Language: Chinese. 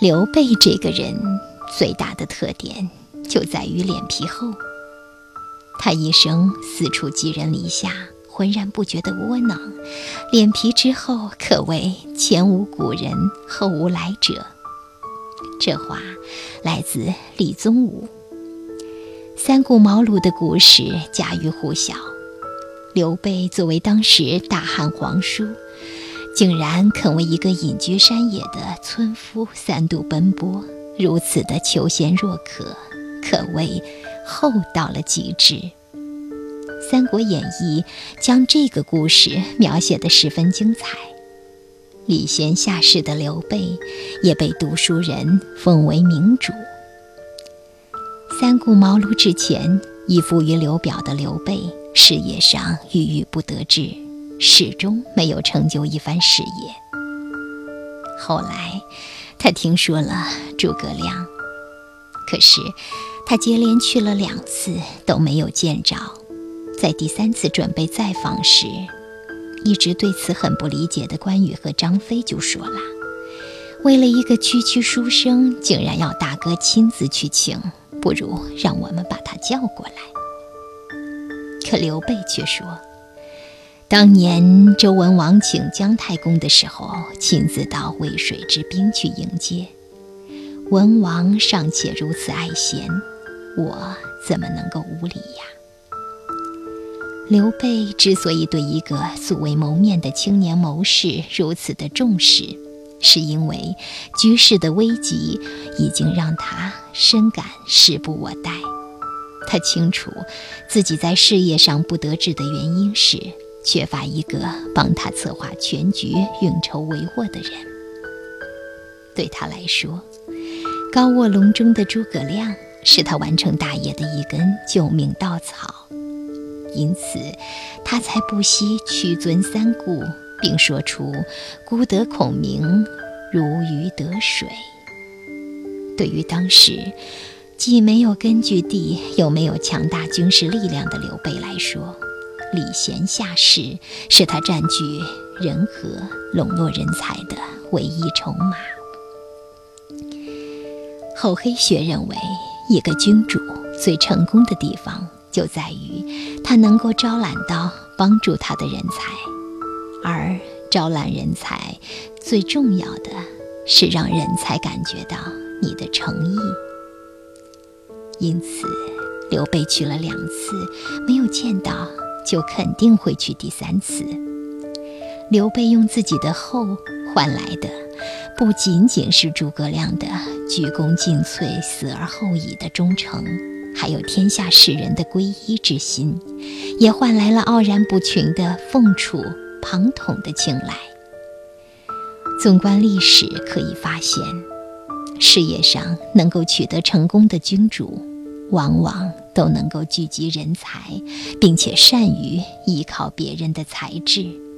刘备这个人最大的特点就在于脸皮厚。他一生四处寄人篱下，浑然不觉的窝囊，脸皮之厚，可谓前无古人，后无来者。这话来自李宗吾。三顾茅庐的故事家喻户晓。刘备作为当时大汉皇叔。竟然肯为一个隐居山野的村夫三度奔波，如此的求贤若渴，可谓厚到了极致。《三国演义》将这个故事描写的十分精彩。礼贤下士的刘备，也被读书人奉为明主。三顾茅庐之前，依附于刘表的刘备，事业上郁郁不得志。始终没有成就一番事业。后来，他听说了诸葛亮，可是他接连去了两次都没有见着。在第三次准备再访时，一直对此很不理解的关羽和张飞就说了：“为了一个区区书生，竟然要大哥亲自去请，不如让我们把他叫过来。”可刘备却说。当年周文王请姜太公的时候，亲自到渭水之滨去迎接。文王尚且如此爱贤，我怎么能够无礼呀？刘备之所以对一个素未谋面的青年谋士如此的重视，是因为局势的危急已经让他深感时不我待。他清楚自己在事业上不得志的原因是。缺乏一个帮他策划全局、运筹帷幄的人。对他来说，高卧龙中的诸葛亮是他完成大业的一根救命稻草，因此他才不惜屈尊三顾，并说出“孤得孔明，如鱼得水”。对于当时既没有根据地，又没有强大军事力量的刘备来说，礼贤下士是他占据人和、笼络人才的唯一筹码。厚黑学认为，一个君主最成功的地方就在于他能够招揽到帮助他的人才，而招揽人才最重要的是让人才感觉到你的诚意。因此，刘备去了两次，没有见到。就肯定会去第三次。刘备用自己的厚换来的，不仅仅是诸葛亮的鞠躬尽瘁、死而后已的忠诚，还有天下士人的皈依之心，也换来了傲然不群的凤雏、庞统的青睐。纵观历史，可以发现，事业上能够取得成功的君主。往往都能够聚集人才，并且善于依靠别人的才智。